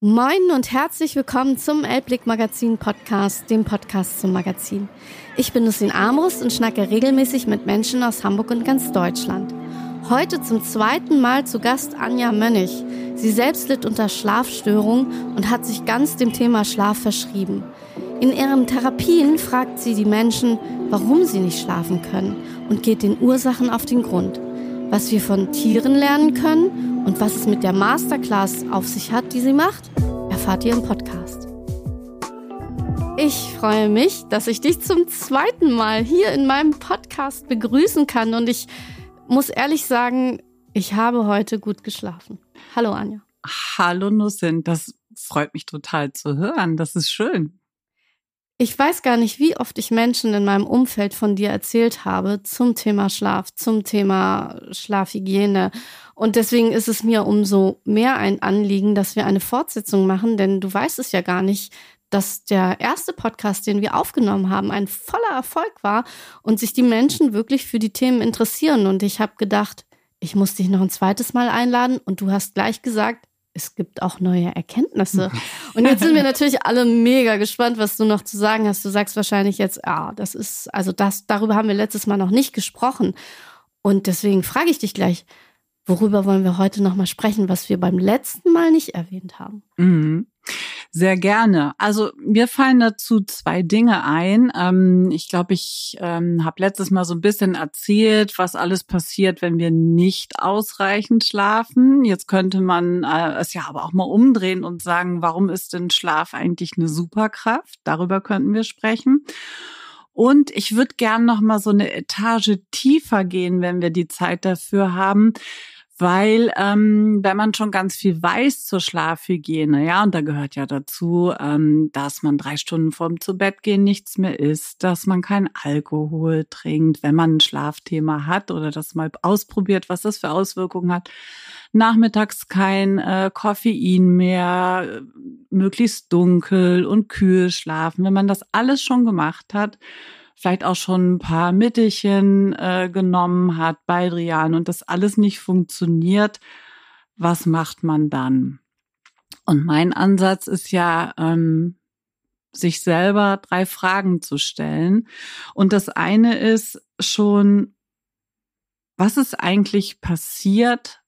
Moin und herzlich willkommen zum Elblick Magazin Podcast, dem Podcast zum Magazin. Ich bin Lucien Amrus und schnacke regelmäßig mit Menschen aus Hamburg und ganz Deutschland. Heute zum zweiten Mal zu Gast Anja Mönnig. Sie selbst litt unter Schlafstörungen und hat sich ganz dem Thema Schlaf verschrieben. In ihren Therapien fragt sie die Menschen, warum sie nicht schlafen können und geht den Ursachen auf den Grund. Was wir von Tieren lernen können und was es mit der Masterclass auf sich hat, die sie macht, erfahrt ihr im Podcast. Ich freue mich, dass ich dich zum zweiten Mal hier in meinem Podcast begrüßen kann und ich muss ehrlich sagen, ich habe heute gut geschlafen. Hallo Anja. Hallo Nussin, das freut mich total zu hören. Das ist schön. Ich weiß gar nicht, wie oft ich Menschen in meinem Umfeld von dir erzählt habe zum Thema Schlaf, zum Thema Schlafhygiene. Und deswegen ist es mir umso mehr ein Anliegen, dass wir eine Fortsetzung machen, denn du weißt es ja gar nicht, dass der erste Podcast, den wir aufgenommen haben, ein voller Erfolg war und sich die Menschen wirklich für die Themen interessieren. Und ich habe gedacht, ich muss dich noch ein zweites Mal einladen und du hast gleich gesagt, es gibt auch neue Erkenntnisse. Und jetzt sind wir natürlich alle mega gespannt, was du noch zu sagen hast. Du sagst wahrscheinlich jetzt, ah, das ist, also das, darüber haben wir letztes Mal noch nicht gesprochen. Und deswegen frage ich dich gleich, worüber wollen wir heute nochmal sprechen, was wir beim letzten Mal nicht erwähnt haben? Mhm. Sehr gerne. Also mir fallen dazu zwei Dinge ein. Ähm, ich glaube, ich ähm, habe letztes Mal so ein bisschen erzählt, was alles passiert, wenn wir nicht ausreichend schlafen. Jetzt könnte man äh, es ja aber auch mal umdrehen und sagen, warum ist denn Schlaf eigentlich eine Superkraft? Darüber könnten wir sprechen. Und ich würde gern noch mal so eine Etage tiefer gehen, wenn wir die Zeit dafür haben weil ähm, wenn man schon ganz viel weiß zur Schlafhygiene, ja, und da gehört ja dazu, ähm, dass man drei Stunden vorm zu Bett gehen nichts mehr isst, dass man kein Alkohol trinkt, wenn man ein Schlafthema hat oder das mal ausprobiert, was das für Auswirkungen hat. Nachmittags kein äh, Koffein mehr, möglichst dunkel und kühl schlafen. Wenn man das alles schon gemacht hat, vielleicht auch schon ein paar Mittelchen äh, genommen hat, Baldrian und das alles nicht funktioniert, was macht man dann? Und mein Ansatz ist ja, ähm, sich selber drei Fragen zu stellen. Und das eine ist schon, was ist eigentlich passiert,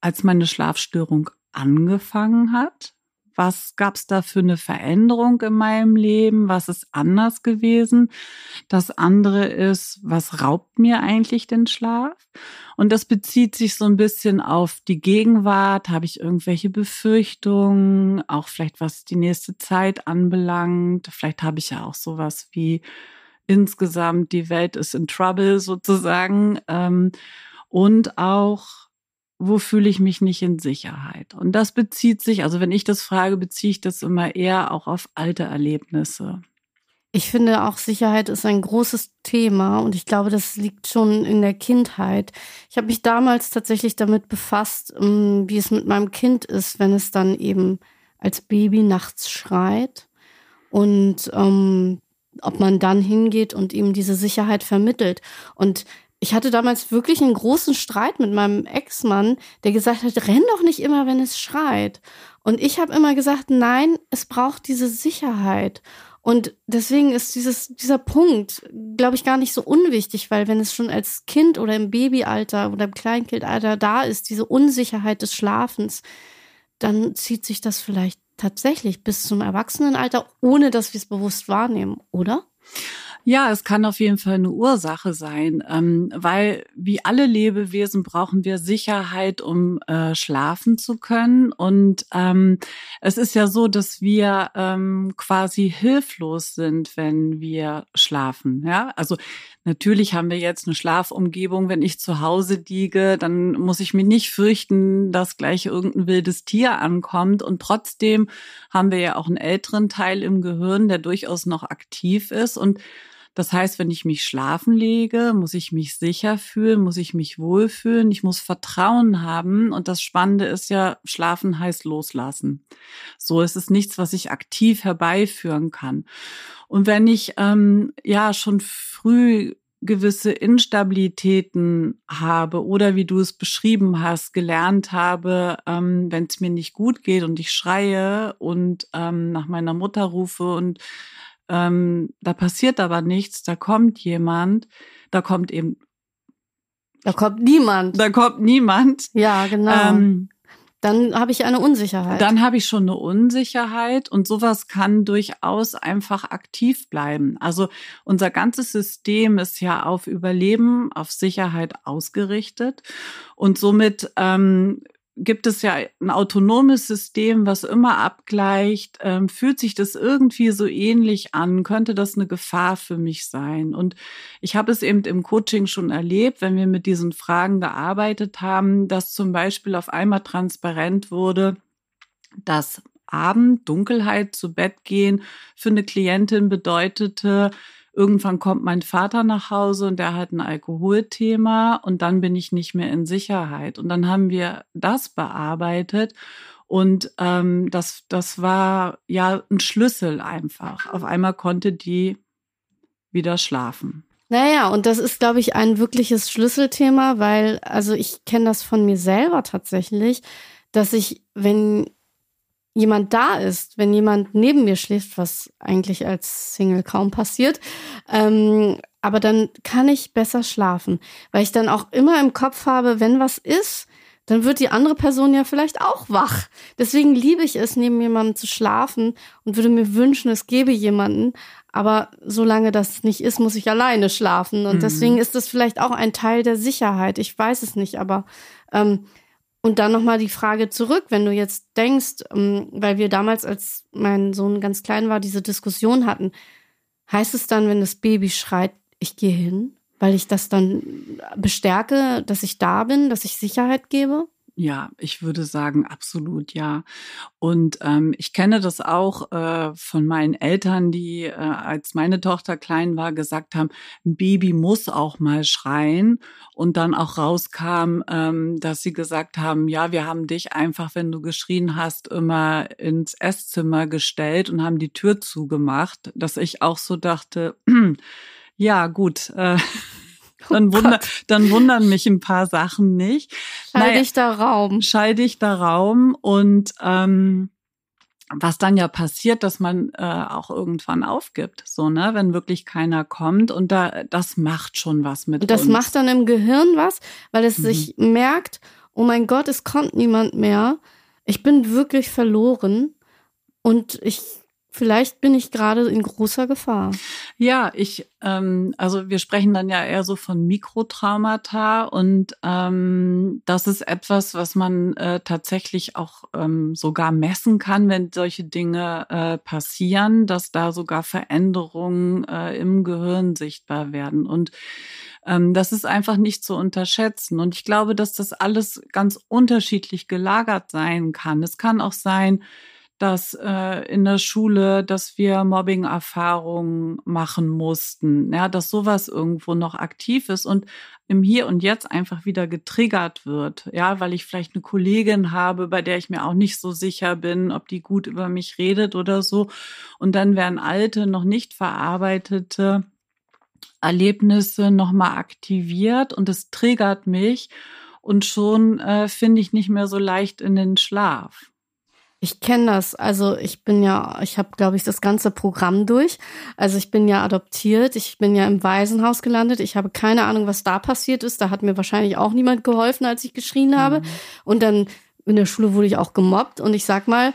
als meine Schlafstörung angefangen hat? Was gab's da für eine Veränderung in meinem Leben? Was ist anders gewesen? Das andere ist, was raubt mir eigentlich den Schlaf? Und das bezieht sich so ein bisschen auf die Gegenwart. Habe ich irgendwelche Befürchtungen? Auch vielleicht was die nächste Zeit anbelangt. Vielleicht habe ich ja auch sowas wie insgesamt die Welt ist in Trouble sozusagen. Ähm, und auch wo fühle ich mich nicht in Sicherheit? Und das bezieht sich, also wenn ich das frage, beziehe ich das immer eher auch auf alte Erlebnisse. Ich finde auch Sicherheit ist ein großes Thema und ich glaube, das liegt schon in der Kindheit. Ich habe mich damals tatsächlich damit befasst, ähm, wie es mit meinem Kind ist, wenn es dann eben als Baby nachts schreit und ähm, ob man dann hingeht und ihm diese Sicherheit vermittelt. Und ich hatte damals wirklich einen großen Streit mit meinem Ex-Mann, der gesagt hat, renn doch nicht immer, wenn es schreit. Und ich habe immer gesagt, nein, es braucht diese Sicherheit. Und deswegen ist dieses, dieser Punkt, glaube ich, gar nicht so unwichtig, weil wenn es schon als Kind oder im Babyalter oder im Kleinkindalter da ist, diese Unsicherheit des Schlafens, dann zieht sich das vielleicht tatsächlich bis zum Erwachsenenalter, ohne dass wir es bewusst wahrnehmen, oder? Ja, es kann auf jeden Fall eine Ursache sein, ähm, weil wie alle Lebewesen brauchen wir Sicherheit, um äh, schlafen zu können. Und ähm, es ist ja so, dass wir ähm, quasi hilflos sind, wenn wir schlafen. Ja, also natürlich haben wir jetzt eine Schlafumgebung. Wenn ich zu Hause liege, dann muss ich mir nicht fürchten, dass gleich irgendein wildes Tier ankommt. Und trotzdem haben wir ja auch einen älteren Teil im Gehirn, der durchaus noch aktiv ist und das heißt, wenn ich mich schlafen lege, muss ich mich sicher fühlen, muss ich mich wohlfühlen, ich muss Vertrauen haben. Und das Spannende ist ja, schlafen heißt loslassen. So ist es nichts, was ich aktiv herbeiführen kann. Und wenn ich ähm, ja schon früh gewisse Instabilitäten habe oder wie du es beschrieben hast, gelernt habe, ähm, wenn es mir nicht gut geht und ich schreie und ähm, nach meiner Mutter rufe und ähm, da passiert aber nichts, da kommt jemand, da kommt eben. Da kommt niemand. Da kommt niemand. Ja, genau. Ähm, dann habe ich eine Unsicherheit. Dann habe ich schon eine Unsicherheit und sowas kann durchaus einfach aktiv bleiben. Also unser ganzes System ist ja auf Überleben, auf Sicherheit ausgerichtet und somit ähm, gibt es ja ein autonomes System, was immer abgleicht, ähm, fühlt sich das irgendwie so ähnlich an, könnte das eine Gefahr für mich sein? Und ich habe es eben im Coaching schon erlebt, wenn wir mit diesen Fragen gearbeitet haben, dass zum Beispiel auf einmal transparent wurde, dass Abend, Dunkelheit, zu Bett gehen für eine Klientin bedeutete, Irgendwann kommt mein Vater nach Hause und der hat ein Alkoholthema und dann bin ich nicht mehr in Sicherheit. Und dann haben wir das bearbeitet und ähm, das, das war ja ein Schlüssel einfach. Auf einmal konnte die wieder schlafen. Naja, und das ist, glaube ich, ein wirkliches Schlüsselthema, weil, also ich kenne das von mir selber tatsächlich, dass ich, wenn jemand da ist, wenn jemand neben mir schläft, was eigentlich als Single kaum passiert. Ähm, aber dann kann ich besser schlafen, weil ich dann auch immer im Kopf habe, wenn was ist, dann wird die andere Person ja vielleicht auch wach. Deswegen liebe ich es, neben jemandem zu schlafen und würde mir wünschen, es gäbe jemanden. Aber solange das nicht ist, muss ich alleine schlafen. Und mhm. deswegen ist das vielleicht auch ein Teil der Sicherheit. Ich weiß es nicht, aber ähm, und dann nochmal die Frage zurück, wenn du jetzt denkst, ähm, weil wir damals, als mein Sohn ganz klein war, diese Diskussion hatten, heißt es dann, wenn das Baby schreit, ich gehe hin, weil ich das dann bestärke, dass ich da bin, dass ich Sicherheit gebe? Ja, ich würde sagen, absolut ja. Und ähm, ich kenne das auch äh, von meinen Eltern, die, äh, als meine Tochter klein war, gesagt haben, ein Baby muss auch mal schreien. Und dann auch rauskam, ähm, dass sie gesagt haben, ja, wir haben dich einfach, wenn du geschrien hast, immer ins Esszimmer gestellt und haben die Tür zugemacht, dass ich auch so dachte, ja, gut. Äh, dann, oh wunder, dann wundern mich ein paar Sachen nicht. Schalldichter naja, Raum. Schalldichter Raum und ähm, was dann ja passiert, dass man äh, auch irgendwann aufgibt, so ne, wenn wirklich keiner kommt und da das macht schon was mit und das uns. macht dann im Gehirn was, weil es mhm. sich merkt, oh mein Gott, es kommt niemand mehr. Ich bin wirklich verloren und ich Vielleicht bin ich gerade in großer Gefahr. Ja, ich, ähm, also wir sprechen dann ja eher so von Mikrotraumata und ähm, das ist etwas, was man äh, tatsächlich auch ähm, sogar messen kann, wenn solche Dinge äh, passieren, dass da sogar Veränderungen äh, im Gehirn sichtbar werden. Und ähm, das ist einfach nicht zu unterschätzen. Und ich glaube, dass das alles ganz unterschiedlich gelagert sein kann. Es kann auch sein, dass äh, in der Schule, dass wir Mobbing-Erfahrungen machen mussten, ja, dass sowas irgendwo noch aktiv ist und im Hier und Jetzt einfach wieder getriggert wird, ja, weil ich vielleicht eine Kollegin habe, bei der ich mir auch nicht so sicher bin, ob die gut über mich redet oder so. Und dann werden alte, noch nicht verarbeitete Erlebnisse nochmal aktiviert und es triggert mich und schon äh, finde ich nicht mehr so leicht in den Schlaf. Ich kenne das. Also ich bin ja, ich habe, glaube ich, das ganze Programm durch. Also ich bin ja adoptiert, ich bin ja im Waisenhaus gelandet. Ich habe keine Ahnung, was da passiert ist. Da hat mir wahrscheinlich auch niemand geholfen, als ich geschrien habe. Mhm. Und dann in der Schule wurde ich auch gemobbt. Und ich sag mal,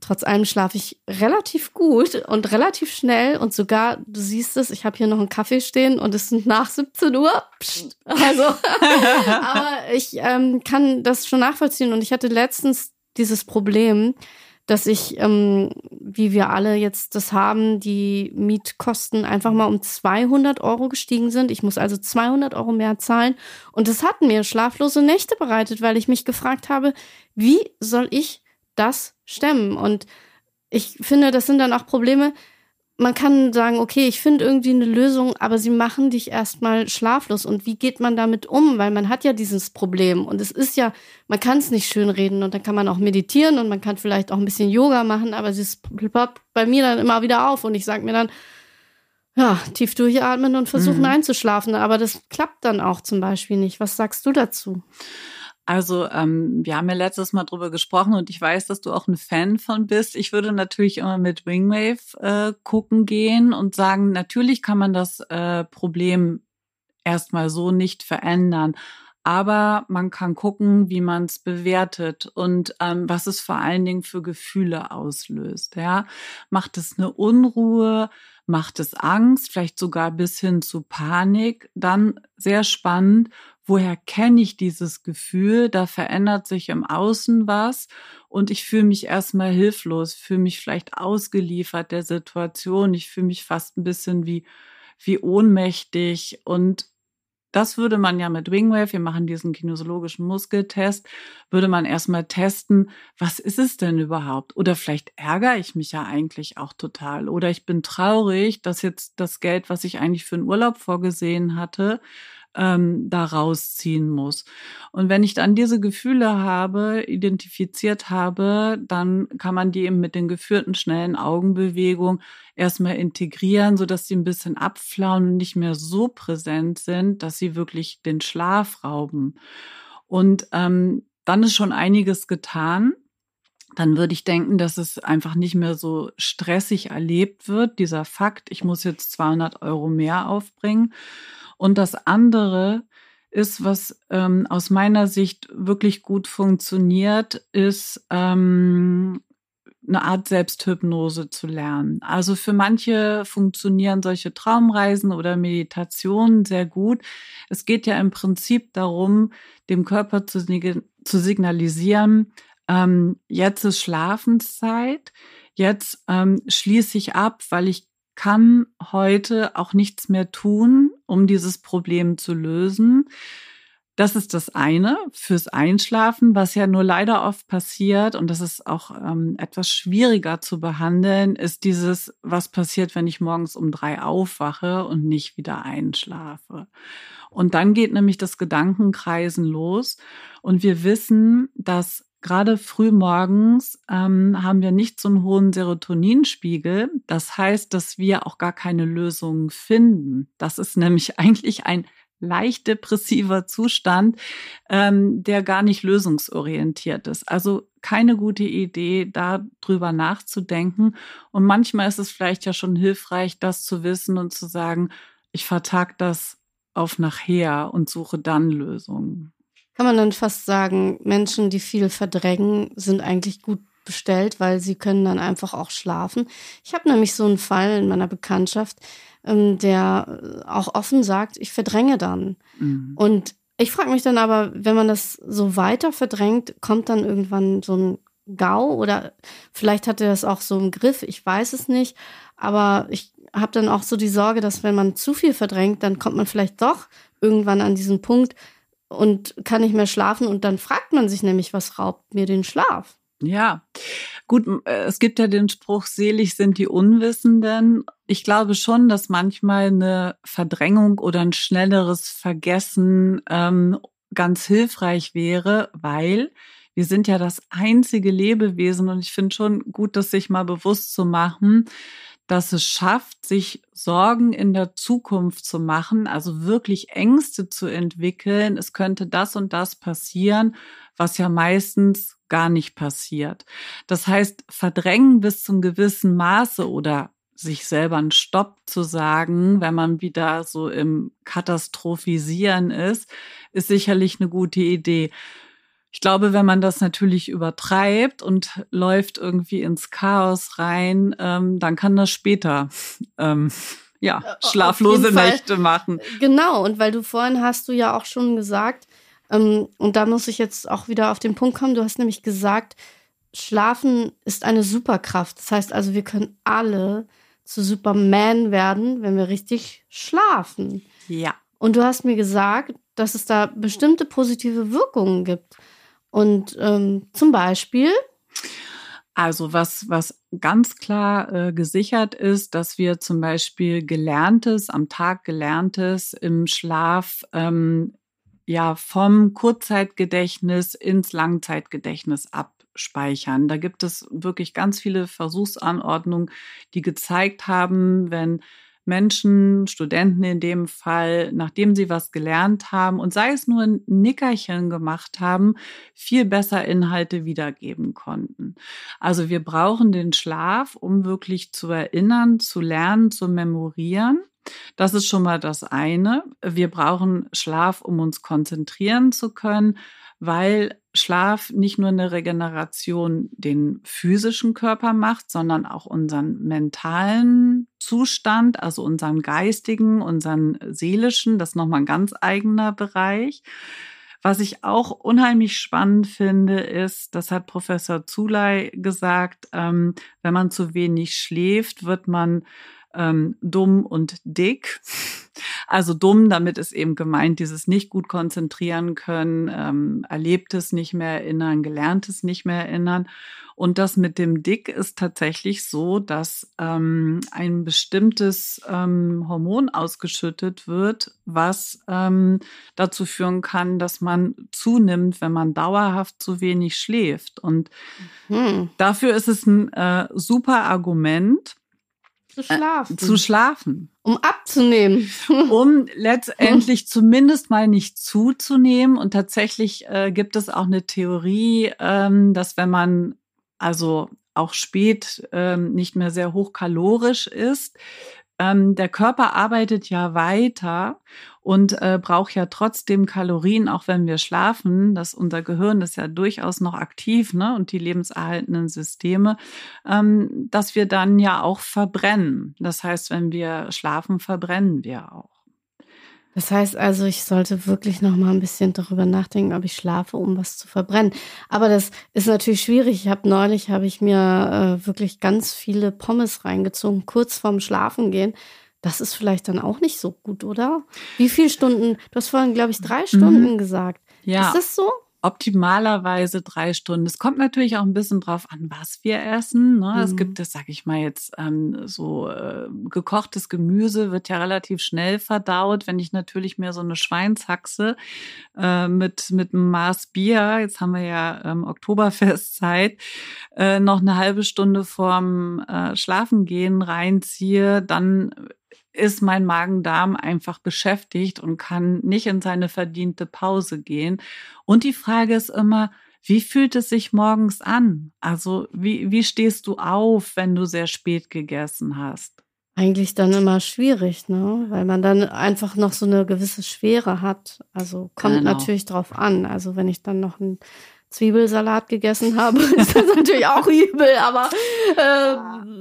trotz allem schlafe ich relativ gut und relativ schnell. Und sogar, du siehst es, ich habe hier noch einen Kaffee stehen und es sind nach 17 Uhr. Psst. Also, aber ich ähm, kann das schon nachvollziehen. Und ich hatte letztens dieses Problem, dass ich, ähm, wie wir alle jetzt das haben, die Mietkosten einfach mal um 200 Euro gestiegen sind. Ich muss also 200 Euro mehr zahlen. Und es hat mir schlaflose Nächte bereitet, weil ich mich gefragt habe, wie soll ich das stemmen? Und ich finde, das sind dann auch Probleme, man kann sagen, okay, ich finde irgendwie eine Lösung, aber sie machen dich erstmal schlaflos. Und wie geht man damit um? Weil man hat ja dieses Problem. Und es ist ja, man kann es nicht schön reden und dann kann man auch meditieren und man kann vielleicht auch ein bisschen Yoga machen, aber es ploppt bei mir dann immer wieder auf und ich sage mir dann, ja, tief durchatmen und versuchen mhm. einzuschlafen. Aber das klappt dann auch zum Beispiel nicht. Was sagst du dazu? Also ähm, wir haben ja letztes Mal drüber gesprochen und ich weiß, dass du auch ein Fan von bist. Ich würde natürlich immer mit Wingwave äh, gucken gehen und sagen, natürlich kann man das äh, Problem erstmal so nicht verändern. Aber man kann gucken, wie man es bewertet und ähm, was es vor allen Dingen für Gefühle auslöst. Ja, macht es eine Unruhe, macht es Angst, vielleicht sogar bis hin zu Panik. Dann sehr spannend, woher kenne ich dieses Gefühl? Da verändert sich im Außen was und ich fühle mich erstmal hilflos, fühle mich vielleicht ausgeliefert der Situation. Ich fühle mich fast ein bisschen wie, wie ohnmächtig und das würde man ja mit Wingwave, wir machen diesen kinesiologischen Muskeltest, würde man erstmal testen, was ist es denn überhaupt? Oder vielleicht ärgere ich mich ja eigentlich auch total. Oder ich bin traurig, dass jetzt das Geld, was ich eigentlich für einen Urlaub vorgesehen hatte, ähm, da rausziehen muss. Und wenn ich dann diese Gefühle habe, identifiziert habe, dann kann man die eben mit den geführten schnellen Augenbewegungen erstmal integrieren, so dass sie ein bisschen abflauen und nicht mehr so präsent sind, dass sie wirklich den Schlaf rauben. Und ähm, dann ist schon einiges getan dann würde ich denken, dass es einfach nicht mehr so stressig erlebt wird, dieser Fakt, ich muss jetzt 200 Euro mehr aufbringen, und das andere ist, was ähm, aus meiner Sicht wirklich gut funktioniert, ist ähm, eine Art Selbsthypnose zu lernen. Also für manche funktionieren solche Traumreisen oder Meditationen sehr gut. Es geht ja im Prinzip darum, dem Körper zu, zu signalisieren, ähm, jetzt ist Schlafenszeit, jetzt ähm, schließe ich ab, weil ich kann heute auch nichts mehr tun, um dieses Problem zu lösen. Das ist das eine fürs Einschlafen, was ja nur leider oft passiert und das ist auch ähm, etwas schwieriger zu behandeln, ist dieses, was passiert, wenn ich morgens um drei aufwache und nicht wieder einschlafe. Und dann geht nämlich das Gedankenkreisen los und wir wissen, dass gerade früh morgens ähm, haben wir nicht so einen hohen Serotoninspiegel. Das heißt, dass wir auch gar keine Lösungen finden. Das ist nämlich eigentlich ein leicht depressiver Zustand, ähm, der gar nicht lösungsorientiert ist. Also keine gute Idee, darüber nachzudenken. Und manchmal ist es vielleicht ja schon hilfreich, das zu wissen und zu sagen, ich vertag das auf nachher und suche dann Lösungen kann man dann fast sagen, Menschen, die viel verdrängen, sind eigentlich gut bestellt, weil sie können dann einfach auch schlafen. Ich habe nämlich so einen Fall in meiner Bekanntschaft, ähm, der auch offen sagt, ich verdränge dann. Mhm. Und ich frage mich dann aber, wenn man das so weiter verdrängt, kommt dann irgendwann so ein GAU oder vielleicht hat er das auch so im Griff, ich weiß es nicht. Aber ich habe dann auch so die Sorge, dass wenn man zu viel verdrängt, dann kommt man vielleicht doch irgendwann an diesen Punkt, und kann nicht mehr schlafen. Und dann fragt man sich nämlich, was raubt mir den Schlaf? Ja, gut, äh, es gibt ja den Spruch, selig sind die Unwissenden. Ich glaube schon, dass manchmal eine Verdrängung oder ein schnelleres Vergessen ähm, ganz hilfreich wäre, weil wir sind ja das einzige Lebewesen und ich finde schon gut, das sich mal bewusst zu machen, dass es schafft, sich Sorgen in der Zukunft zu machen, also wirklich Ängste zu entwickeln. Es könnte das und das passieren, was ja meistens gar nicht passiert. Das heißt, verdrängen bis zum gewissen Maße oder sich selber einen Stopp zu sagen, wenn man wieder so im Katastrophisieren ist, ist sicherlich eine gute Idee. Ich glaube, wenn man das natürlich übertreibt und läuft irgendwie ins Chaos rein, ähm, dann kann das später ähm, ja äh, schlaflose Nächte machen. Genau. Und weil du vorhin hast du ja auch schon gesagt, ähm, und da muss ich jetzt auch wieder auf den Punkt kommen. Du hast nämlich gesagt, Schlafen ist eine Superkraft. Das heißt also, wir können alle zu Superman werden, wenn wir richtig schlafen. Ja. Und du hast mir gesagt, dass es da bestimmte positive Wirkungen gibt. Und ähm, zum Beispiel. Also was, was ganz klar äh, gesichert ist, dass wir zum Beispiel Gelerntes, am Tag Gelerntes im Schlaf ähm, ja vom Kurzzeitgedächtnis ins Langzeitgedächtnis abspeichern. Da gibt es wirklich ganz viele Versuchsanordnungen, die gezeigt haben, wenn Menschen, Studenten in dem Fall, nachdem sie was gelernt haben und sei es nur ein Nickerchen gemacht haben, viel besser Inhalte wiedergeben konnten. Also wir brauchen den Schlaf, um wirklich zu erinnern, zu lernen, zu memorieren. Das ist schon mal das eine. Wir brauchen Schlaf, um uns konzentrieren zu können, weil Schlaf nicht nur eine Regeneration den physischen Körper macht, sondern auch unseren mentalen Zustand, also unseren geistigen, unseren seelischen. Das ist nochmal ein ganz eigener Bereich. Was ich auch unheimlich spannend finde, ist, das hat Professor Zuley gesagt, ähm, wenn man zu wenig schläft, wird man ähm, dumm und dick. Also dumm, damit ist eben gemeint, dieses nicht gut konzentrieren können, ähm, erlebtes nicht mehr erinnern, gelerntes nicht mehr erinnern. Und das mit dem Dick ist tatsächlich so, dass ähm, ein bestimmtes ähm, Hormon ausgeschüttet wird, was ähm, dazu führen kann, dass man zunimmt, wenn man dauerhaft zu wenig schläft. Und mhm. dafür ist es ein äh, super Argument zu schlafen. Äh, zu schlafen. Um abzunehmen. um letztendlich zumindest mal nicht zuzunehmen. Und tatsächlich äh, gibt es auch eine Theorie, ähm, dass wenn man also auch spät ähm, nicht mehr sehr hochkalorisch ist, ähm, der Körper arbeitet ja weiter und äh, braucht ja trotzdem Kalorien, auch wenn wir schlafen. Das unser Gehirn ist ja durchaus noch aktiv, ne? Und die lebenserhaltenden Systeme, ähm, dass wir dann ja auch verbrennen. Das heißt, wenn wir schlafen, verbrennen wir auch. Das heißt also, ich sollte wirklich noch mal ein bisschen darüber nachdenken, ob ich schlafe, um was zu verbrennen. Aber das ist natürlich schwierig. Ich habe neulich habe ich mir äh, wirklich ganz viele Pommes reingezogen, kurz vorm Schlafengehen. Das ist vielleicht dann auch nicht so gut, oder? Wie viele Stunden? Du hast vorhin, glaube ich, drei Stunden mhm. gesagt. Ja. Ist das so? Optimalerweise drei Stunden. Es kommt natürlich auch ein bisschen drauf an, was wir essen. Ne? Mhm. Es gibt es, sag ich mal jetzt, ähm, so äh, gekochtes Gemüse wird ja relativ schnell verdaut. Wenn ich natürlich mir so eine Schweinshaxe äh, mit mit einem Maß Bier, jetzt haben wir ja ähm, Oktoberfestzeit, äh, noch eine halbe Stunde vorm äh, Schlafengehen reinziehe, dann ist mein Magen-Darm einfach beschäftigt und kann nicht in seine verdiente Pause gehen. Und die Frage ist immer, wie fühlt es sich morgens an? Also wie, wie stehst du auf, wenn du sehr spät gegessen hast? Eigentlich dann immer schwierig, ne? Weil man dann einfach noch so eine gewisse Schwere hat. Also kommt genau. natürlich drauf an. Also wenn ich dann noch ein Zwiebelsalat gegessen habe, ist das natürlich auch übel, aber äh,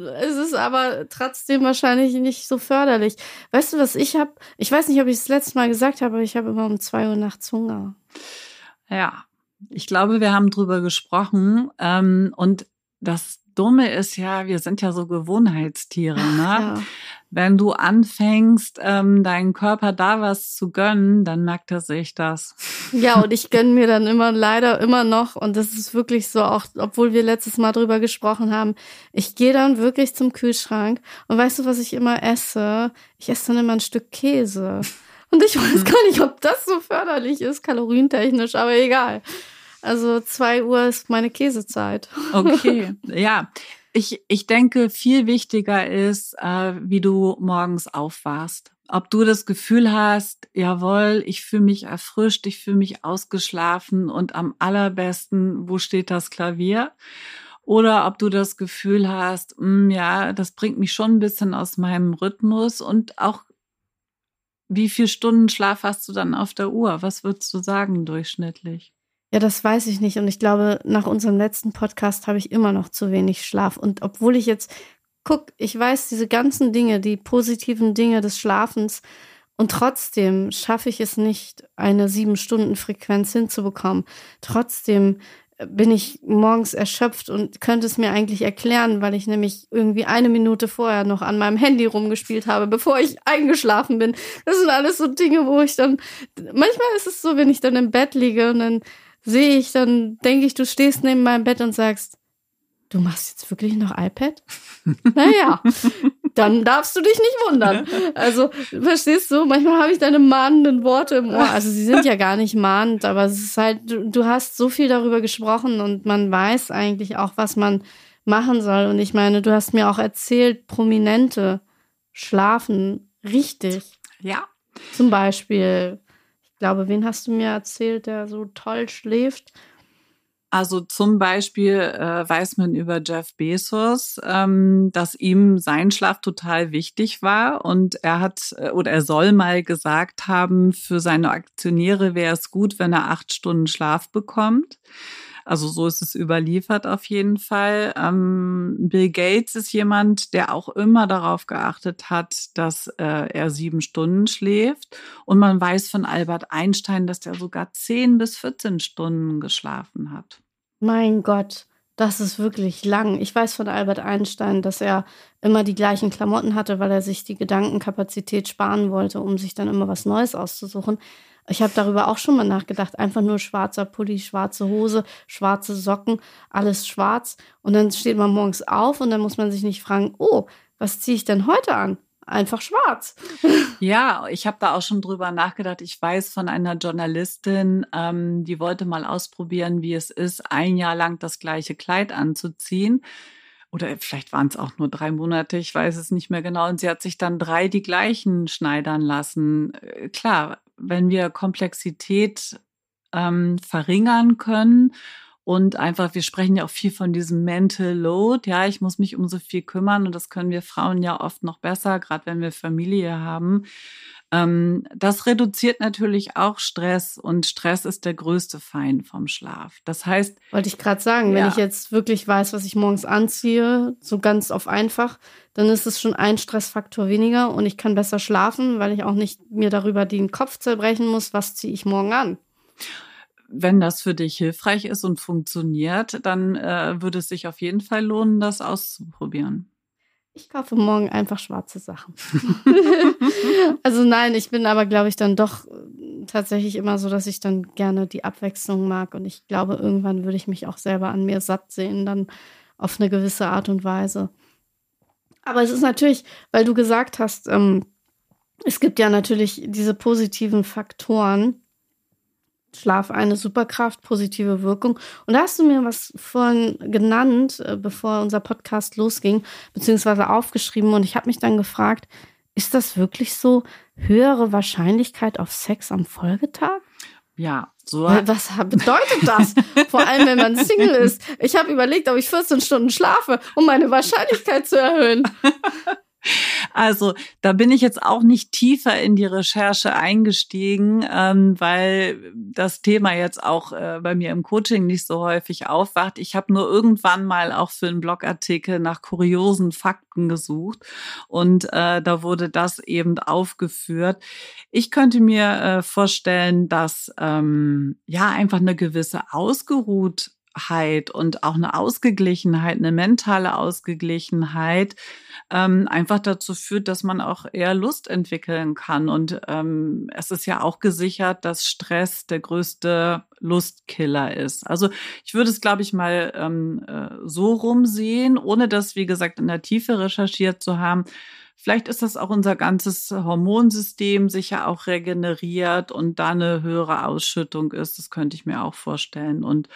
es ist aber trotzdem wahrscheinlich nicht so förderlich. Weißt du, was ich habe? Ich weiß nicht, ob ich es das letzte Mal gesagt habe, aber ich habe immer um zwei Uhr nachts Hunger. Ja, ich glaube, wir haben drüber gesprochen ähm, und das Dumme ist ja, wir sind ja so Gewohnheitstiere. Ne? Ja. Wenn du anfängst, ähm, deinen Körper da was zu gönnen, dann merkt er sich das. Ja, und ich gönne mir dann immer leider immer noch, und das ist wirklich so, auch obwohl wir letztes Mal drüber gesprochen haben, ich gehe dann wirklich zum Kühlschrank und weißt du, was ich immer esse? Ich esse dann immer ein Stück Käse. Und ich weiß gar nicht, ob das so förderlich ist, kalorientechnisch, aber egal. Also zwei Uhr ist meine Käsezeit. Okay, ja. Ich, ich denke, viel wichtiger ist, äh, wie du morgens aufwachst. Ob du das Gefühl hast, jawohl, ich fühle mich erfrischt, ich fühle mich ausgeschlafen und am allerbesten, wo steht das Klavier? Oder ob du das Gefühl hast, mh, hm, ja, das bringt mich schon ein bisschen aus meinem Rhythmus und auch wie viel Stunden Schlaf hast du dann auf der Uhr? Was würdest du sagen durchschnittlich? Ja, das weiß ich nicht. Und ich glaube, nach unserem letzten Podcast habe ich immer noch zu wenig Schlaf. Und obwohl ich jetzt guck, ich weiß diese ganzen Dinge, die positiven Dinge des Schlafens, und trotzdem schaffe ich es nicht, eine sieben Stunden Frequenz hinzubekommen. Trotzdem bin ich morgens erschöpft und könnte es mir eigentlich erklären, weil ich nämlich irgendwie eine Minute vorher noch an meinem Handy rumgespielt habe, bevor ich eingeschlafen bin. Das sind alles so Dinge, wo ich dann, manchmal ist es so, wenn ich dann im Bett liege und dann sehe ich, dann denke ich, du stehst neben meinem Bett und sagst, du machst jetzt wirklich noch iPad? naja, dann darfst du dich nicht wundern. Also, verstehst du, manchmal habe ich deine mahnenden Worte im Ohr. Also, sie sind ja gar nicht mahnend, aber es ist halt, du, du hast so viel darüber gesprochen und man weiß eigentlich auch, was man machen soll. Und ich meine, du hast mir auch erzählt, Prominente schlafen richtig. Ja. Zum Beispiel, glaube, wen hast du mir erzählt, der so toll schläft? Also zum Beispiel äh, weiß man über Jeff Bezos, ähm, dass ihm sein Schlaf total wichtig war und er hat äh, oder er soll mal gesagt haben, für seine Aktionäre wäre es gut, wenn er acht Stunden Schlaf bekommt. Also so ist es überliefert auf jeden Fall. Ähm, Bill Gates ist jemand, der auch immer darauf geachtet hat, dass äh, er sieben Stunden schläft. Und man weiß von Albert Einstein, dass er sogar zehn bis 14 Stunden geschlafen hat. Mein Gott, das ist wirklich lang. Ich weiß von Albert Einstein, dass er immer die gleichen Klamotten hatte, weil er sich die Gedankenkapazität sparen wollte, um sich dann immer was Neues auszusuchen. Ich habe darüber auch schon mal nachgedacht. Einfach nur schwarzer Pulli, schwarze Hose, schwarze Socken, alles schwarz. Und dann steht man morgens auf und dann muss man sich nicht fragen, oh, was ziehe ich denn heute an? Einfach schwarz. Ja, ich habe da auch schon drüber nachgedacht. Ich weiß von einer Journalistin, ähm, die wollte mal ausprobieren, wie es ist, ein Jahr lang das gleiche Kleid anzuziehen oder vielleicht waren es auch nur drei Monate, ich weiß es nicht mehr genau. Und sie hat sich dann drei die gleichen schneidern lassen. Äh, klar, wenn wir Komplexität ähm, verringern können und einfach, wir sprechen ja auch viel von diesem Mental Load. Ja, ich muss mich um so viel kümmern und das können wir Frauen ja oft noch besser, gerade wenn wir Familie haben. Ähm, das reduziert natürlich auch Stress und Stress ist der größte Feind vom Schlaf. Das heißt. Wollte ich gerade sagen, ja. wenn ich jetzt wirklich weiß, was ich morgens anziehe, so ganz auf einfach, dann ist es schon ein Stressfaktor weniger und ich kann besser schlafen, weil ich auch nicht mir darüber den Kopf zerbrechen muss, was ziehe ich morgen an wenn das für dich hilfreich ist und funktioniert, dann äh, würde es sich auf jeden Fall lohnen, das auszuprobieren. Ich kaufe morgen einfach schwarze Sachen. also nein, ich bin aber, glaube ich, dann doch äh, tatsächlich immer so, dass ich dann gerne die Abwechslung mag. Und ich glaube, irgendwann würde ich mich auch selber an mir satt sehen, dann auf eine gewisse Art und Weise. Aber es ist natürlich, weil du gesagt hast, ähm, es gibt ja natürlich diese positiven Faktoren, Schlaf eine Superkraft, positive Wirkung. Und da hast du mir was vorhin genannt, äh, bevor unser Podcast losging, beziehungsweise aufgeschrieben. Und ich habe mich dann gefragt, ist das wirklich so höhere Wahrscheinlichkeit auf Sex am Folgetag? Ja, so. Was bedeutet das? Vor allem, wenn man Single ist. Ich habe überlegt, ob ich 14 Stunden schlafe, um meine Wahrscheinlichkeit zu erhöhen. Also da bin ich jetzt auch nicht tiefer in die Recherche eingestiegen, ähm, weil das Thema jetzt auch äh, bei mir im Coaching nicht so häufig aufwacht. Ich habe nur irgendwann mal auch für einen Blogartikel nach kuriosen Fakten gesucht und äh, da wurde das eben aufgeführt. Ich könnte mir äh, vorstellen, dass ähm, ja einfach eine gewisse Ausgeruht und auch eine Ausgeglichenheit, eine mentale Ausgeglichenheit ähm, einfach dazu führt, dass man auch eher Lust entwickeln kann. Und ähm, es ist ja auch gesichert, dass Stress der größte Lustkiller ist. Also ich würde es, glaube ich, mal ähm, äh, so rumsehen, ohne das, wie gesagt, in der Tiefe recherchiert zu haben. Vielleicht ist das auch unser ganzes Hormonsystem sich ja auch regeneriert und da eine höhere Ausschüttung ist. Das könnte ich mir auch vorstellen. Und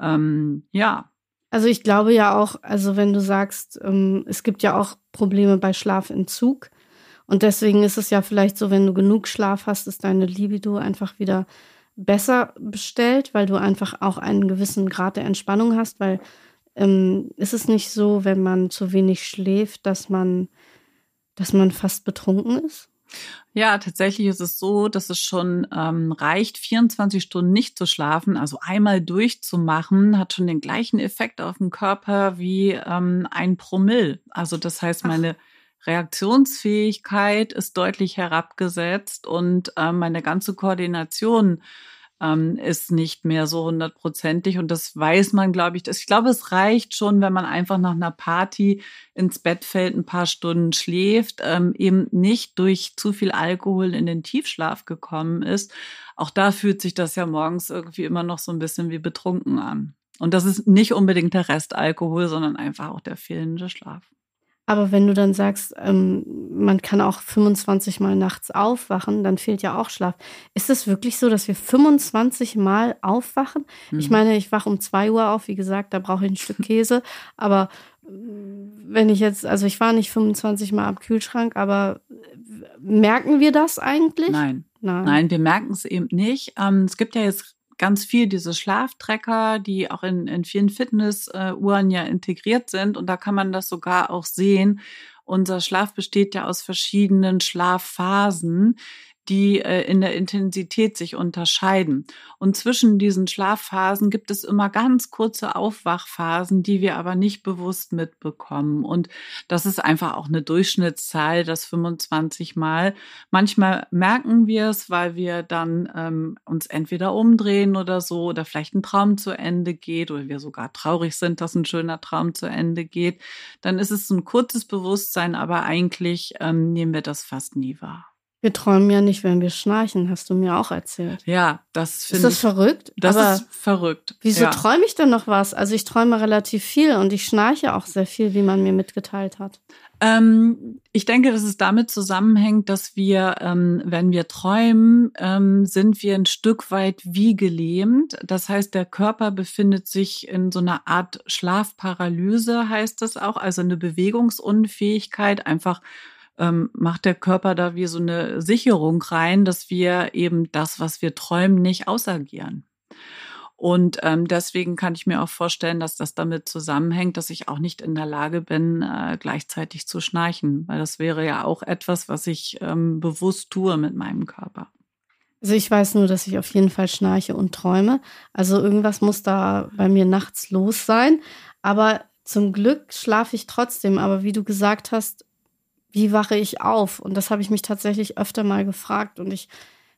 ähm, ja. Also ich glaube ja auch, also wenn du sagst, ähm, es gibt ja auch Probleme bei Schlafentzug. Und deswegen ist es ja vielleicht so, wenn du genug Schlaf hast, ist deine Libido einfach wieder besser bestellt, weil du einfach auch einen gewissen Grad der Entspannung hast, weil ähm, ist es nicht so, wenn man zu wenig schläft, dass man dass man fast betrunken ist? Ja, tatsächlich ist es so, dass es schon ähm, reicht, 24 Stunden nicht zu schlafen, also einmal durchzumachen, hat schon den gleichen Effekt auf den Körper wie ähm, ein Promille. Also das heißt, meine Ach. Reaktionsfähigkeit ist deutlich herabgesetzt und äh, meine ganze Koordination ähm, ist nicht mehr so hundertprozentig. Und das weiß man, glaube ich. Ich glaube, es reicht schon, wenn man einfach nach einer Party ins Bett fällt, ein paar Stunden schläft, ähm, eben nicht durch zu viel Alkohol in den Tiefschlaf gekommen ist. Auch da fühlt sich das ja morgens irgendwie immer noch so ein bisschen wie betrunken an. Und das ist nicht unbedingt der Restalkohol, sondern einfach auch der fehlende Schlaf. Aber wenn du dann sagst, ähm, man kann auch 25 Mal nachts aufwachen, dann fehlt ja auch Schlaf. Ist es wirklich so, dass wir 25 Mal aufwachen? Mhm. Ich meine, ich wache um zwei Uhr auf, wie gesagt, da brauche ich ein Stück Käse. aber äh, wenn ich jetzt, also ich war nicht 25 Mal am Kühlschrank, aber merken wir das eigentlich? Nein. Nein, Nein wir merken es eben nicht. Ähm, es gibt ja jetzt ganz viel diese Schlaftrecker, die auch in, in vielen Fitnessuhren ja integriert sind. Und da kann man das sogar auch sehen. Unser Schlaf besteht ja aus verschiedenen Schlafphasen, die äh, in der Intensität sich unterscheiden. Und zwischen diesen Schlafphasen gibt es immer ganz kurze Aufwachphasen, die wir aber nicht bewusst mitbekommen. Und das ist einfach auch eine Durchschnittszahl, das 25 Mal. Manchmal merken wir es, weil wir dann ähm, uns entweder umdrehen oder so oder vielleicht ein Traum zu Ende geht oder wir sogar traurig sind, dass ein schöner Traum zu Ende geht. Dann ist es ein kurzes Bewusstsein, aber eigentlich ähm, nehmen wir das fast nie wahr. Wir träumen ja nicht, wenn wir schnarchen, hast du mir auch erzählt. Ja, das finde ich. Ist das verrückt? Das Aber ist verrückt. Wieso ja. träume ich denn noch was? Also ich träume relativ viel und ich schnarche auch sehr viel, wie man mir mitgeteilt hat. Ähm, ich denke, dass es damit zusammenhängt, dass wir, ähm, wenn wir träumen, ähm, sind wir ein Stück weit wie gelähmt. Das heißt, der Körper befindet sich in so einer Art Schlafparalyse, heißt das auch, also eine Bewegungsunfähigkeit, einfach ähm, macht der Körper da wie so eine Sicherung rein, dass wir eben das, was wir träumen, nicht ausagieren. Und ähm, deswegen kann ich mir auch vorstellen, dass das damit zusammenhängt, dass ich auch nicht in der Lage bin, äh, gleichzeitig zu schnarchen, weil das wäre ja auch etwas, was ich ähm, bewusst tue mit meinem Körper. Also ich weiß nur, dass ich auf jeden Fall schnarche und träume. Also irgendwas muss da bei mir nachts los sein. Aber zum Glück schlafe ich trotzdem. Aber wie du gesagt hast, wie wache ich auf? Und das habe ich mich tatsächlich öfter mal gefragt. Und ich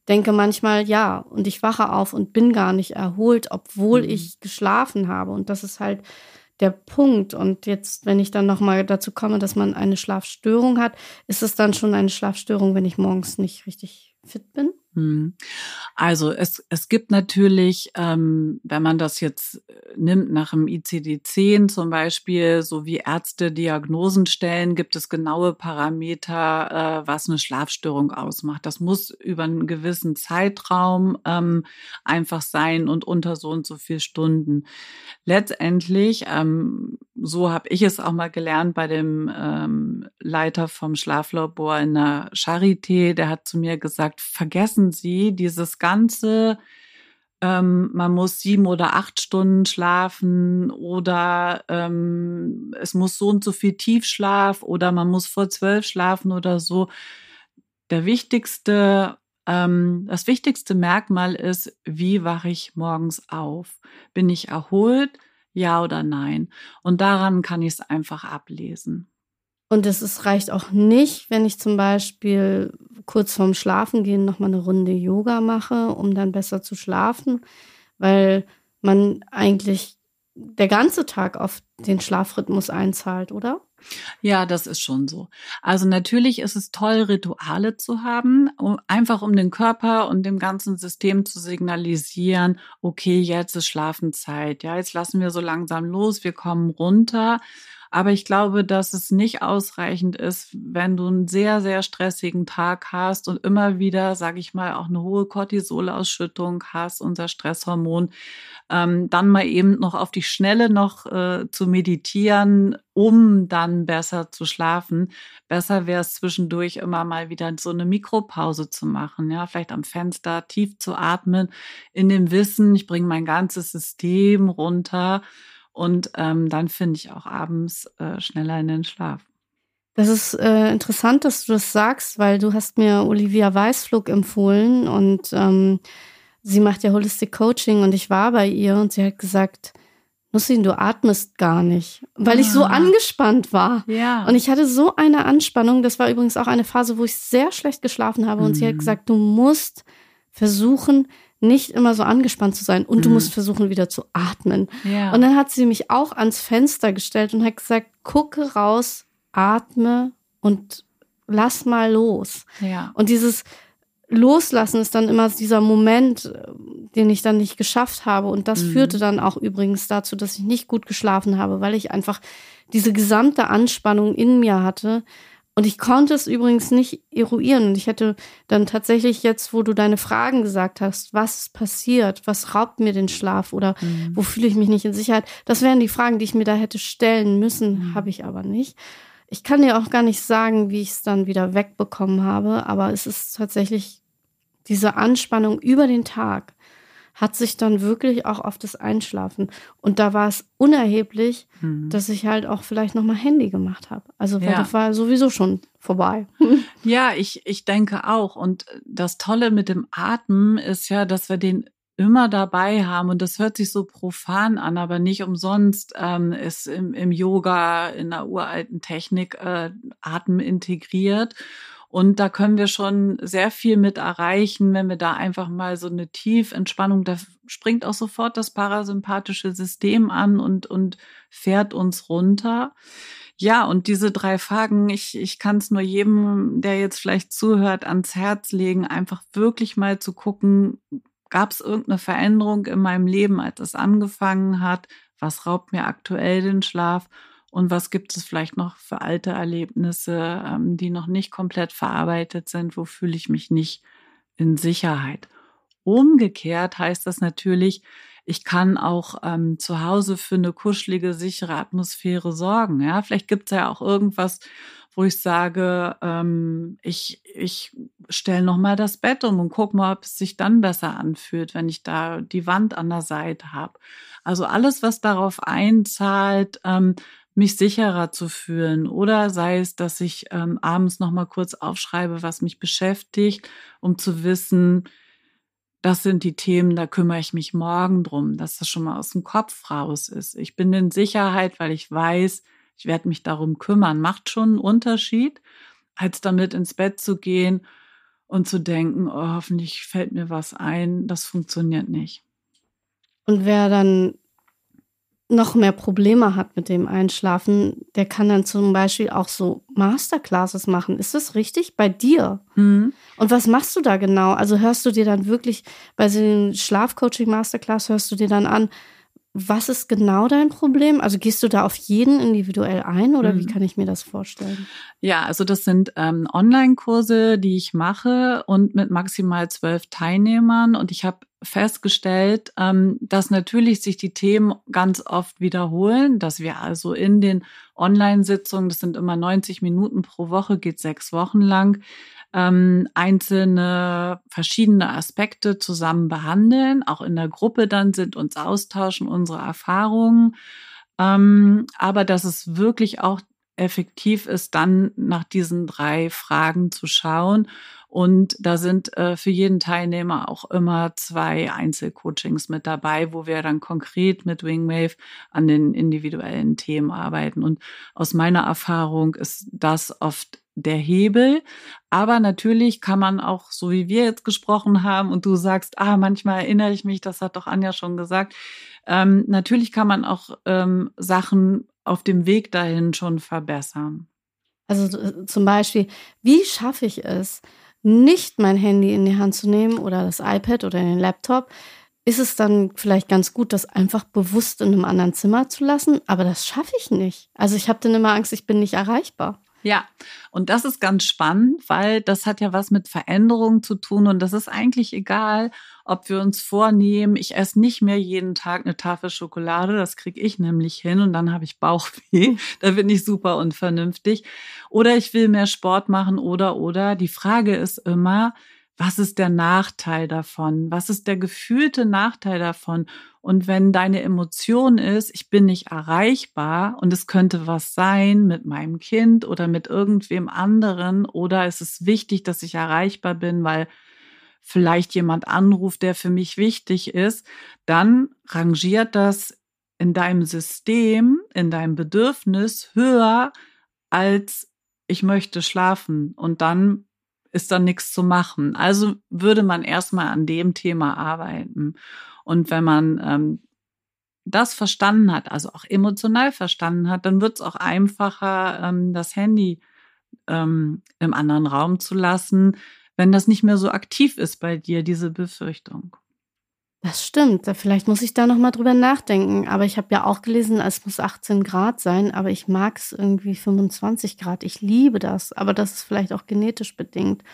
denke manchmal, ja, und ich wache auf und bin gar nicht erholt, obwohl mhm. ich geschlafen habe. Und das ist halt der Punkt. Und jetzt, wenn ich dann nochmal dazu komme, dass man eine Schlafstörung hat, ist es dann schon eine Schlafstörung, wenn ich morgens nicht richtig fit bin? Hm. Also es, es gibt natürlich, ähm, wenn man das jetzt äh, nimmt nach dem ICD-10 zum Beispiel, so wie Ärzte Diagnosen stellen, gibt es genaue Parameter, äh, was eine Schlafstörung ausmacht. Das muss über einen gewissen Zeitraum ähm, einfach sein und unter so und so viel Stunden. Letztendlich, ähm, so habe ich es auch mal gelernt bei dem ähm, Leiter vom Schlaflabor in der Charité, der hat zu mir gesagt, vergessen Sie dieses ganze, ähm, man muss sieben oder acht Stunden schlafen oder ähm, es muss so und so viel Tiefschlaf oder man muss vor zwölf schlafen oder so. Der wichtigste, ähm, das wichtigste Merkmal ist, wie wache ich morgens auf? Bin ich erholt? Ja oder nein? Und daran kann ich es einfach ablesen. Und es ist, reicht auch nicht, wenn ich zum Beispiel kurz vorm Schlafengehen nochmal eine Runde Yoga mache, um dann besser zu schlafen, weil man eigentlich der ganze Tag auf den Schlafrhythmus einzahlt, oder? Ja, das ist schon so. Also natürlich ist es toll, Rituale zu haben, einfach um den Körper und dem ganzen System zu signalisieren, okay, jetzt ist Schlafenzeit, ja, jetzt lassen wir so langsam los, wir kommen runter aber ich glaube, dass es nicht ausreichend ist, wenn du einen sehr, sehr stressigen Tag hast und immer wieder, sage ich mal, auch eine hohe Cortisolausschüttung hast, unser Stresshormon, ähm, dann mal eben noch auf die Schnelle noch äh, zu meditieren, um dann besser zu schlafen. Besser wäre es zwischendurch immer mal wieder so eine Mikropause zu machen, ja, vielleicht am Fenster tief zu atmen, in dem Wissen, ich bringe mein ganzes System runter und ähm, dann finde ich auch abends äh, schneller in den Schlaf. Das ist äh, interessant, dass du das sagst, weil du hast mir Olivia Weißflug empfohlen und ähm, sie macht ja Holistic Coaching und ich war bei ihr und sie hat gesagt, Nussin, du atmest gar nicht, weil ah. ich so ah. angespannt war. Ja. Und ich hatte so eine Anspannung. Das war übrigens auch eine Phase, wo ich sehr schlecht geschlafen habe. Und sie hat mhm. gesagt, du musst versuchen, nicht immer so angespannt zu sein und mhm. du musst versuchen wieder zu atmen. Ja. Und dann hat sie mich auch ans Fenster gestellt und hat gesagt, gucke raus, atme und lass mal los. Ja. Und dieses Loslassen ist dann immer dieser Moment, äh, den ich dann nicht geschafft habe. Und das mhm. führte dann auch übrigens dazu, dass ich nicht gut geschlafen habe, weil ich einfach diese gesamte Anspannung in mir hatte. Und ich konnte es übrigens nicht eruieren. Und ich hätte dann tatsächlich jetzt, wo du deine Fragen gesagt hast, was ist passiert, was raubt mir den Schlaf oder mhm. wo fühle ich mich nicht in Sicherheit, das wären die Fragen, die ich mir da hätte stellen müssen, mhm. habe ich aber nicht. Ich kann dir auch gar nicht sagen, wie ich es dann wieder wegbekommen habe, aber es ist tatsächlich diese Anspannung über den Tag hat sich dann wirklich auch auf das Einschlafen. Und da war es unerheblich, mhm. dass ich halt auch vielleicht nochmal Handy gemacht habe. Also weil ja. das war sowieso schon vorbei. Ja, ich, ich denke auch. Und das Tolle mit dem Atmen ist ja, dass wir den immer dabei haben. Und das hört sich so profan an, aber nicht umsonst ähm, ist im, im Yoga, in der uralten Technik äh, Atmen integriert. Und da können wir schon sehr viel mit erreichen, wenn wir da einfach mal so eine Tiefentspannung, da springt auch sofort das parasympathische System an und, und fährt uns runter. Ja, und diese drei Fragen, ich, ich kann es nur jedem, der jetzt vielleicht zuhört, ans Herz legen, einfach wirklich mal zu gucken, gab es irgendeine Veränderung in meinem Leben, als es angefangen hat? Was raubt mir aktuell den Schlaf? Und was gibt es vielleicht noch für alte Erlebnisse, ähm, die noch nicht komplett verarbeitet sind? Wo fühle ich mich nicht in Sicherheit? Umgekehrt heißt das natürlich, ich kann auch ähm, zu Hause für eine kuschelige, sichere Atmosphäre sorgen. Ja, vielleicht gibt es ja auch irgendwas, wo ich sage, ähm, ich, ich stelle nochmal das Bett um und guck mal, ob es sich dann besser anfühlt, wenn ich da die Wand an der Seite habe. Also alles, was darauf einzahlt, ähm, mich sicherer zu fühlen oder sei es, dass ich ähm, abends noch mal kurz aufschreibe, was mich beschäftigt, um zu wissen, das sind die Themen, da kümmere ich mich morgen drum, dass das schon mal aus dem Kopf raus ist. Ich bin in Sicherheit, weil ich weiß, ich werde mich darum kümmern. Macht schon einen Unterschied, als damit ins Bett zu gehen und zu denken, oh, hoffentlich fällt mir was ein. Das funktioniert nicht. Und wer dann noch mehr Probleme hat mit dem Einschlafen, der kann dann zum Beispiel auch so Masterclasses machen. Ist das richtig? Bei dir? Mhm. Und was machst du da genau? Also hörst du dir dann wirklich bei den Schlafcoaching Masterclass, hörst du dir dann an, was ist genau dein Problem? Also gehst du da auf jeden individuell ein oder mhm. wie kann ich mir das vorstellen? Ja, also das sind ähm, Online-Kurse, die ich mache und mit maximal zwölf Teilnehmern. Und ich habe festgestellt, ähm, dass natürlich sich die Themen ganz oft wiederholen, dass wir also in den Online-Sitzungen, das sind immer 90 Minuten pro Woche, geht sechs Wochen lang, ähm, einzelne verschiedene Aspekte zusammen behandeln, auch in der Gruppe dann sind, uns austauschen, unsere Erfahrungen. Ähm, aber dass es wirklich auch effektiv ist, dann nach diesen drei Fragen zu schauen. Und da sind äh, für jeden Teilnehmer auch immer zwei Einzelcoachings mit dabei, wo wir dann konkret mit Wingwave an den individuellen Themen arbeiten. Und aus meiner Erfahrung ist das oft der Hebel. Aber natürlich kann man auch, so wie wir jetzt gesprochen haben und du sagst, ah, manchmal erinnere ich mich, das hat doch Anja schon gesagt, ähm, natürlich kann man auch ähm, Sachen auf dem Weg dahin schon verbessern. Also äh, zum Beispiel, wie schaffe ich es, nicht mein Handy in die Hand zu nehmen oder das iPad oder den Laptop, ist es dann vielleicht ganz gut, das einfach bewusst in einem anderen Zimmer zu lassen. Aber das schaffe ich nicht. Also ich habe dann immer Angst, ich bin nicht erreichbar. Ja, und das ist ganz spannend, weil das hat ja was mit Veränderungen zu tun und das ist eigentlich egal, ob wir uns vornehmen, ich esse nicht mehr jeden Tag eine Tafel Schokolade, das kriege ich nämlich hin und dann habe ich Bauchweh, da bin ich super unvernünftig, oder ich will mehr Sport machen oder oder. Die Frage ist immer, was ist der Nachteil davon? Was ist der gefühlte Nachteil davon? Und wenn deine Emotion ist, ich bin nicht erreichbar und es könnte was sein mit meinem Kind oder mit irgendwem anderen oder es ist wichtig, dass ich erreichbar bin, weil vielleicht jemand anruft, der für mich wichtig ist, dann rangiert das in deinem System, in deinem Bedürfnis höher als ich möchte schlafen. Und dann ist dann nichts zu machen. Also würde man erstmal an dem Thema arbeiten. Und wenn man ähm, das verstanden hat, also auch emotional verstanden hat, dann wird es auch einfacher, ähm, das Handy ähm, im anderen Raum zu lassen, wenn das nicht mehr so aktiv ist bei dir, diese Befürchtung. Das stimmt. Vielleicht muss ich da noch mal drüber nachdenken. Aber ich habe ja auch gelesen, es muss 18 Grad sein. Aber ich mag es irgendwie 25 Grad. Ich liebe das. Aber das ist vielleicht auch genetisch bedingt.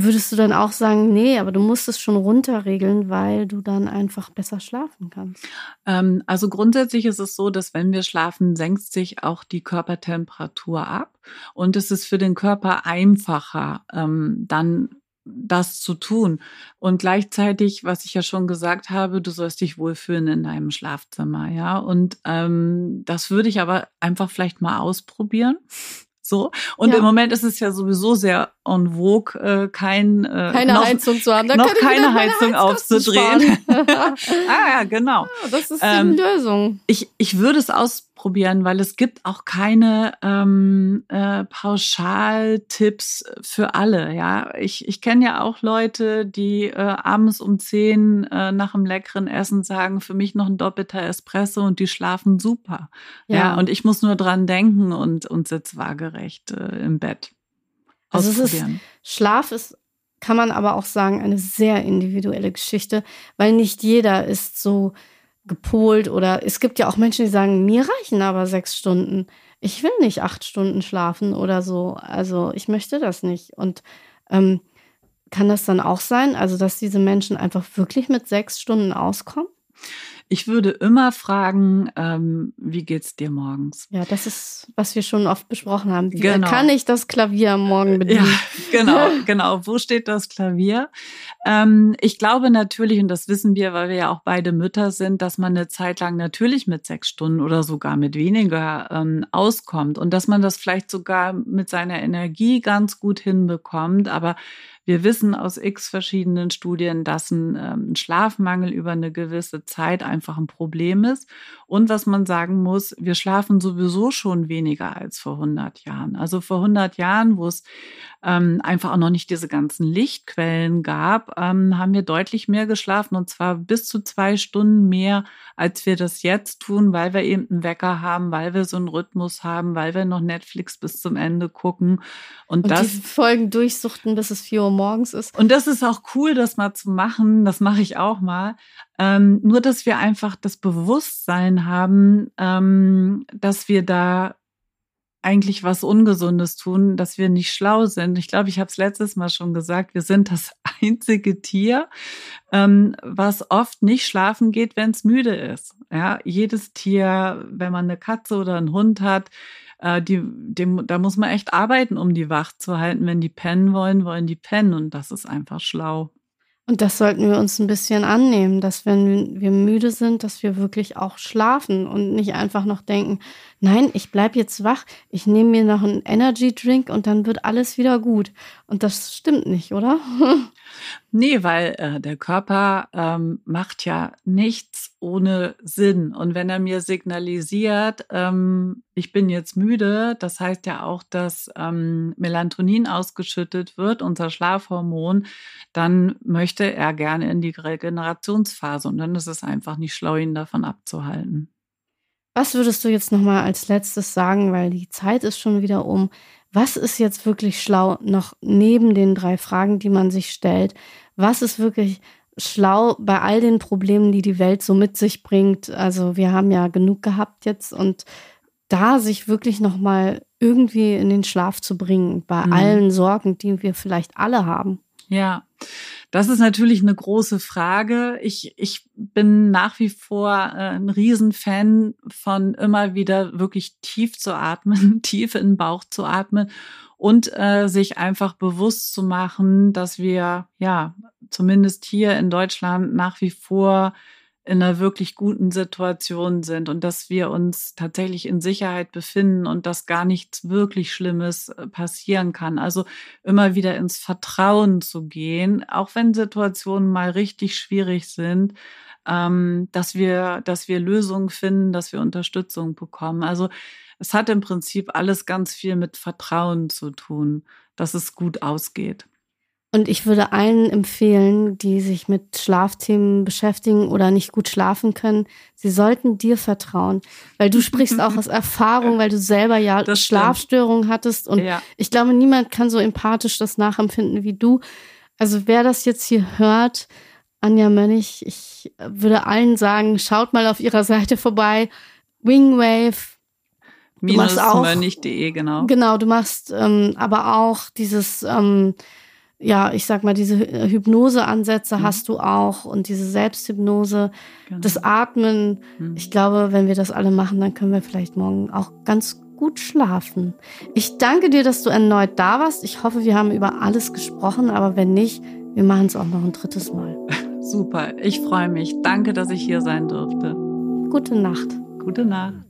Würdest du dann auch sagen, nee, aber du musst es schon runterregeln, weil du dann einfach besser schlafen kannst? Ähm, also grundsätzlich ist es so, dass wenn wir schlafen, senkt sich auch die Körpertemperatur ab und es ist für den Körper einfacher, ähm, dann das zu tun. Und gleichzeitig, was ich ja schon gesagt habe, du sollst dich wohlfühlen in deinem Schlafzimmer, ja. Und ähm, das würde ich aber einfach vielleicht mal ausprobieren. So. Und ja. im Moment ist es ja sowieso sehr en vogue, äh, kein, äh, keine noch, Heizung zu haben. Da noch keine Heizung aufzudrehen. ah ja, genau. Ja, das ist die ähm, Lösung. Ich, ich würde es ausprobieren, weil es gibt auch keine ähm, äh, Pauschaltipps für alle. Ja, ich, ich kenne ja auch Leute, die äh, abends um zehn äh, nach einem leckeren Essen sagen, für mich noch ein doppelter Espresso und die schlafen super. Ja, ja und ich muss nur dran denken und, und sitze waagerecht äh, im Bett. Also es ist, Schlaf ist, kann man aber auch sagen, eine sehr individuelle Geschichte, weil nicht jeder ist so gepolt oder es gibt ja auch Menschen, die sagen, mir reichen aber sechs Stunden. Ich will nicht acht Stunden schlafen oder so. Also ich möchte das nicht. Und ähm, kann das dann auch sein, also dass diese Menschen einfach wirklich mit sechs Stunden auskommen? Ich würde immer fragen, ähm, wie geht's dir morgens? Ja, das ist, was wir schon oft besprochen haben. Wie genau. kann ich das Klavier Morgen bedienen? Ja, genau, genau. Wo steht das Klavier? Ähm, ich glaube natürlich, und das wissen wir, weil wir ja auch beide Mütter sind, dass man eine Zeit lang natürlich mit sechs Stunden oder sogar mit weniger ähm, auskommt und dass man das vielleicht sogar mit seiner Energie ganz gut hinbekommt. Aber wir wissen aus x verschiedenen Studien, dass ein, ähm, Schlafmangel über eine gewisse Zeit einfach ein Problem ist. Und was man sagen muss, wir schlafen sowieso schon weniger als vor 100 Jahren. Also vor 100 Jahren, wo es ähm, einfach auch noch nicht diese ganzen Lichtquellen gab, ähm, haben wir deutlich mehr geschlafen und zwar bis zu zwei Stunden mehr, als wir das jetzt tun, weil wir eben einen Wecker haben, weil wir so einen Rhythmus haben, weil wir noch Netflix bis zum Ende gucken. Und, und das die Folgen durchsuchten, bis es 4 Uhr morgens ist. Und das ist auch cool, das mal zu machen. Das mache ich auch mal. Ähm, nur, dass wir einfach das Bewusstsein haben, ähm, dass wir da eigentlich was Ungesundes tun, dass wir nicht schlau sind. Ich glaube, ich habe es letztes Mal schon gesagt, wir sind das einzige Tier, ähm, was oft nicht schlafen geht, wenn es müde ist. Ja, jedes Tier, wenn man eine Katze oder einen Hund hat, äh, die, dem, da muss man echt arbeiten, um die wach zu halten. Wenn die pennen wollen, wollen die pennen und das ist einfach schlau. Und das sollten wir uns ein bisschen annehmen, dass wenn wir müde sind, dass wir wirklich auch schlafen und nicht einfach noch denken, nein, ich bleib jetzt wach, ich nehme mir noch einen Energy Drink und dann wird alles wieder gut. Und das stimmt nicht, oder? Nee, weil äh, der Körper ähm, macht ja nichts ohne Sinn. Und wenn er mir signalisiert, ähm, ich bin jetzt müde, das heißt ja auch, dass ähm, Melatonin ausgeschüttet wird, unser Schlafhormon, dann möchte er gerne in die Regenerationsphase. Und dann ist es einfach nicht schlau, ihn davon abzuhalten. Was würdest du jetzt nochmal als letztes sagen, weil die Zeit ist schon wieder um. Was ist jetzt wirklich schlau noch neben den drei Fragen, die man sich stellt? Was ist wirklich schlau bei all den Problemen, die die Welt so mit sich bringt? Also wir haben ja genug gehabt jetzt und da sich wirklich nochmal irgendwie in den Schlaf zu bringen bei mhm. allen Sorgen, die wir vielleicht alle haben. Ja, das ist natürlich eine große Frage. Ich, ich bin nach wie vor äh, ein Riesenfan von immer wieder wirklich tief zu atmen, tief in den Bauch zu atmen und äh, sich einfach bewusst zu machen, dass wir ja zumindest hier in Deutschland nach wie vor in einer wirklich guten Situation sind und dass wir uns tatsächlich in Sicherheit befinden und dass gar nichts wirklich Schlimmes äh, passieren kann. Also immer wieder ins Vertrauen zu gehen, auch wenn Situationen mal richtig schwierig sind, ähm, dass wir, dass wir Lösungen finden, dass wir Unterstützung bekommen. Also es hat im Prinzip alles ganz viel mit Vertrauen zu tun, dass es gut ausgeht. Und ich würde allen empfehlen, die sich mit Schlafthemen beschäftigen oder nicht gut schlafen können, sie sollten dir vertrauen. Weil du sprichst auch aus Erfahrung, weil du selber ja das Schlafstörungen hattest. Und ja. ich glaube, niemand kann so empathisch das nachempfinden wie du. Also wer das jetzt hier hört, Anja Mönnig, ich würde allen sagen, schaut mal auf ihrer Seite vorbei. Wingwave. Minus mönnig.de, genau. Genau, du machst ähm, aber auch dieses ähm, ja, ich sag mal, diese Hypnoseansätze mhm. hast du auch und diese Selbsthypnose, genau. das Atmen. Mhm. Ich glaube, wenn wir das alle machen, dann können wir vielleicht morgen auch ganz gut schlafen. Ich danke dir, dass du erneut da warst. Ich hoffe, wir haben über alles gesprochen, aber wenn nicht, wir machen es auch noch ein drittes Mal. Super, ich freue mich. Danke, dass ich hier sein durfte. Gute Nacht. Gute Nacht.